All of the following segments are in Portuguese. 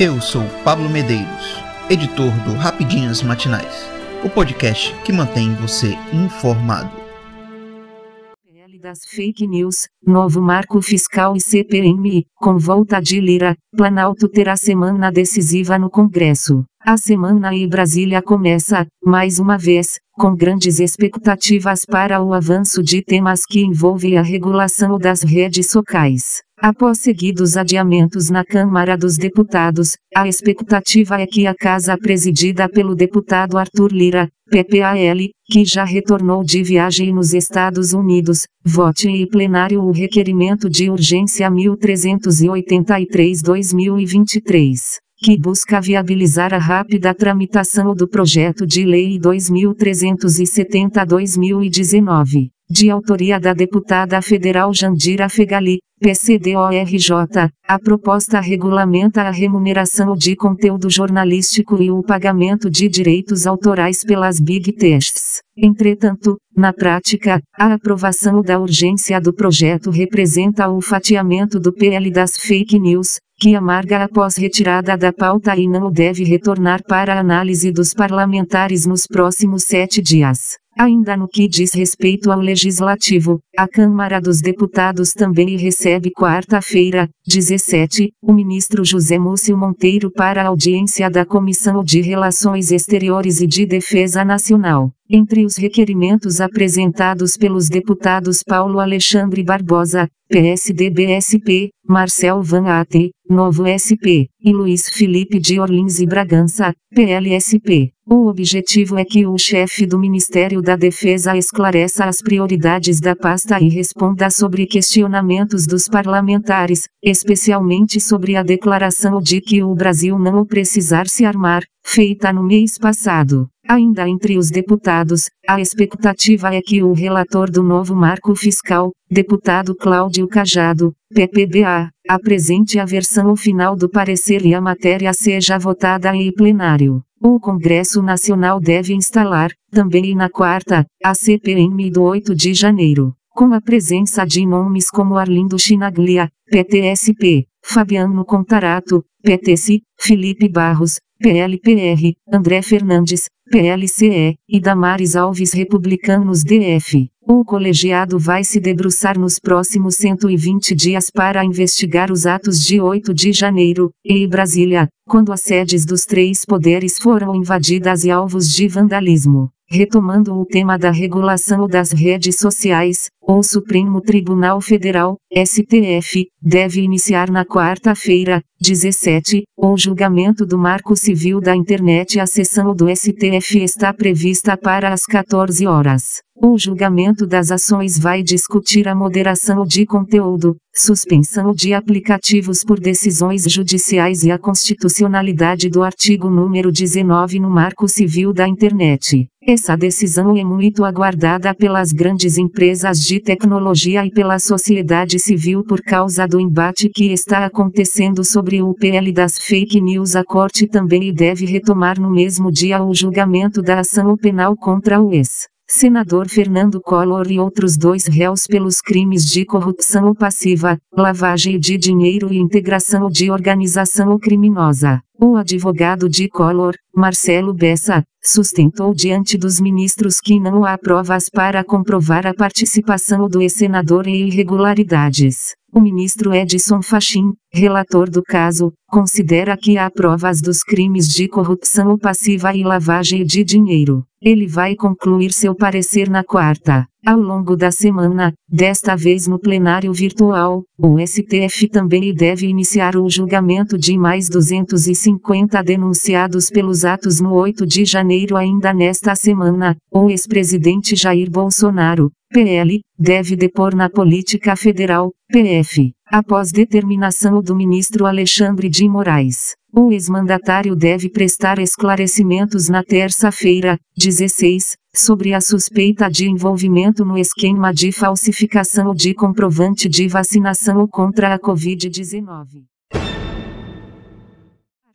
Eu sou Pablo Medeiros, editor do Rapidinhas Matinais, o podcast que mantém você informado. PL das fake news, novo marco fiscal e CPMI, com volta de Lira, Planalto terá semana decisiva no Congresso. A semana em Brasília começa, mais uma vez, com grandes expectativas para o avanço de temas que envolvem a regulação das redes sociais. Após seguidos adiamentos na Câmara dos Deputados, a expectativa é que a casa presidida pelo deputado Arthur Lira, PPAL, que já retornou de viagem nos Estados Unidos, vote em plenário o requerimento de urgência 1383-2023 que busca viabilizar a rápida tramitação do projeto de lei 2370-2019, de autoria da deputada federal Jandira Fegali, PCDORJ, a proposta regulamenta a remuneração de conteúdo jornalístico e o pagamento de direitos autorais pelas Big Techs. Entretanto, na prática, a aprovação da urgência do projeto representa o fatiamento do PL das fake news, que amarga após retirada da pauta e não deve retornar para análise dos parlamentares nos próximos sete dias. Ainda no que diz respeito ao Legislativo, a Câmara dos Deputados também recebe quarta-feira, 17, o ministro José Múcio Monteiro para a audiência da Comissão de Relações Exteriores e de Defesa Nacional. Entre os requerimentos apresentados pelos deputados Paulo Alexandre Barbosa, PSDB-SP, Marcel Van Atten, Novo SP, e Luiz Felipe de Orlins e Bragança, PLSP. O objetivo é que o chefe do Ministério da Defesa esclareça as prioridades da pasta e responda sobre questionamentos dos parlamentares, especialmente sobre a declaração de que o Brasil não precisar se armar, feita no mês passado. Ainda entre os deputados, a expectativa é que o relator do novo marco fiscal, deputado Cláudio Cajado, PPBA, apresente a versão final do parecer e a matéria seja votada em plenário. O Congresso Nacional deve instalar, também na quarta, a CPM do 8 de janeiro, com a presença de nomes como Arlindo Chinaglia, PTSP, Fabiano Contarato, PTC, Felipe Barros, PLPR, André Fernandes, PLCE, e Damares Alves Republicanos DF. O colegiado vai se debruçar nos próximos 120 dias para investigar os atos de 8 de janeiro, em Brasília, quando as sedes dos três poderes foram invadidas e alvos de vandalismo. Retomando o tema da regulação das redes sociais, o Supremo Tribunal Federal, STF, deve iniciar na quarta-feira, 17, o julgamento do Marco Civil da Internet. A sessão do STF está prevista para as 14 horas. O julgamento das ações vai discutir a moderação de conteúdo, suspensão de aplicativos por decisões judiciais e a constitucionalidade do artigo número 19 no Marco Civil da Internet. Essa decisão é muito aguardada pelas grandes empresas de tecnologia e pela sociedade civil por causa do embate que está acontecendo sobre o PL das fake news. A corte também deve retomar no mesmo dia o julgamento da ação penal contra o ex senador Fernando Collor e outros dois réus pelos crimes de corrupção passiva, lavagem de dinheiro e integração de organização criminosa. O advogado de Collor, Marcelo Bessa, sustentou diante dos ministros que não há provas para comprovar a participação do ex-senador em irregularidades. O ministro Edson Fachin, relator do caso, considera que há provas dos crimes de corrupção passiva e lavagem de dinheiro. Ele vai concluir seu parecer na quarta. Ao longo da semana, desta vez no plenário virtual, o STF também deve iniciar o julgamento de mais 250 denunciados pelos atos no 8 de janeiro ainda nesta semana. O ex-presidente Jair Bolsonaro, PL, deve depor na Política Federal, PF, após determinação do ministro Alexandre de Moraes. O ex-mandatário deve prestar esclarecimentos na terça-feira, 16, sobre a suspeita de envolvimento no esquema de falsificação de comprovante de vacinação contra a Covid-19.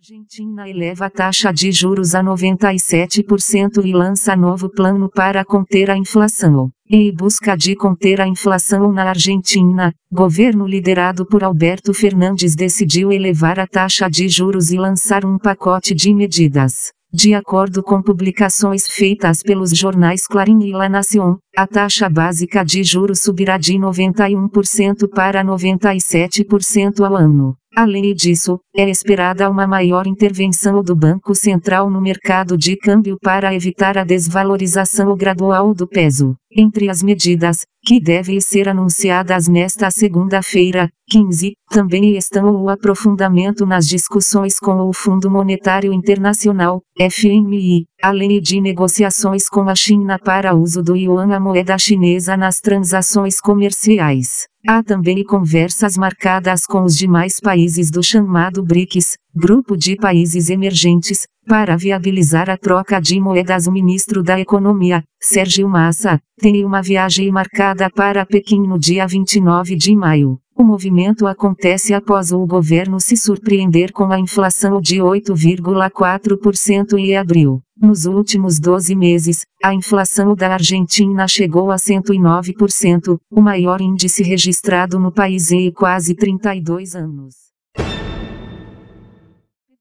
Argentina eleva a taxa de juros a 97% e lança novo plano para conter a inflação. Em busca de conter a inflação na Argentina, governo liderado por Alberto Fernandes decidiu elevar a taxa de juros e lançar um pacote de medidas. De acordo com publicações feitas pelos jornais Clarim e La Nación, a taxa básica de juros subirá de 91% para 97% ao ano. Além disso, é esperada uma maior intervenção do Banco Central no mercado de câmbio para evitar a desvalorização gradual do peso. Entre as medidas, que devem ser anunciadas nesta segunda-feira, 15, também estão o aprofundamento nas discussões com o Fundo Monetário Internacional, FMI, além de negociações com a China para uso do yuan a moeda chinesa nas transações comerciais. Há também conversas marcadas com os demais países do chamado BRICS, Grupo de Países Emergentes, para viabilizar a troca de moedas. O ministro da Economia, Sérgio Massa, tem uma viagem marcada para Pequim no dia 29 de maio. O movimento acontece após o governo se surpreender com a inflação de 8,4% em abril. Nos últimos 12 meses, a inflação da Argentina chegou a 109%, o maior índice registrado no país em quase 32 anos.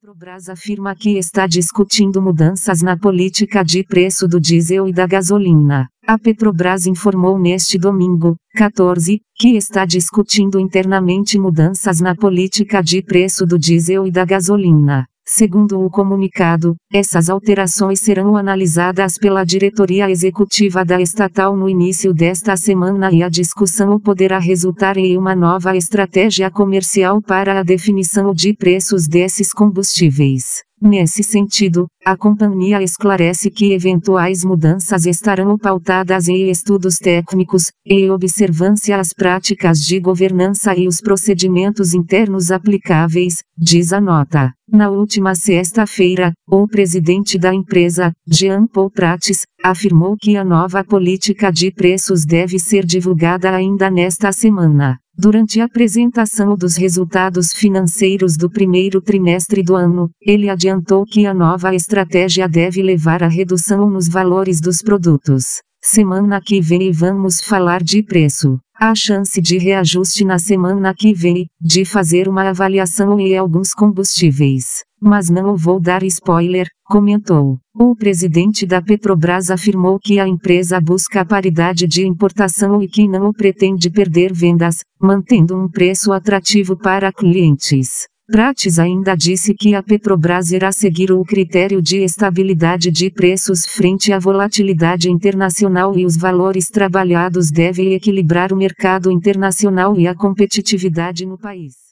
Petrobras afirma que está discutindo mudanças na política de preço do diesel e da gasolina. A Petrobras informou neste domingo, 14, que está discutindo internamente mudanças na política de preço do diesel e da gasolina. Segundo o comunicado, essas alterações serão analisadas pela diretoria executiva da estatal no início desta semana e a discussão poderá resultar em uma nova estratégia comercial para a definição de preços desses combustíveis. Nesse sentido, a companhia esclarece que eventuais mudanças estarão pautadas em estudos técnicos, em observância às práticas de governança e os procedimentos internos aplicáveis, diz a nota. Na última sexta-feira, o presidente da empresa, Jean Paul Prates, afirmou que a nova política de preços deve ser divulgada ainda nesta semana. Durante a apresentação dos resultados financeiros do primeiro trimestre do ano, ele adiantou que a nova estratégia deve levar à redução nos valores dos produtos. Semana que vem vamos falar de preço. Há chance de reajuste na semana que vem, de fazer uma avaliação em alguns combustíveis. Mas não vou dar spoiler, comentou. O presidente da Petrobras afirmou que a empresa busca paridade de importação e que não pretende perder vendas, mantendo um preço atrativo para clientes. Prates ainda disse que a Petrobras irá seguir o critério de estabilidade de preços frente à volatilidade internacional e os valores trabalhados devem equilibrar o mercado internacional e a competitividade no país.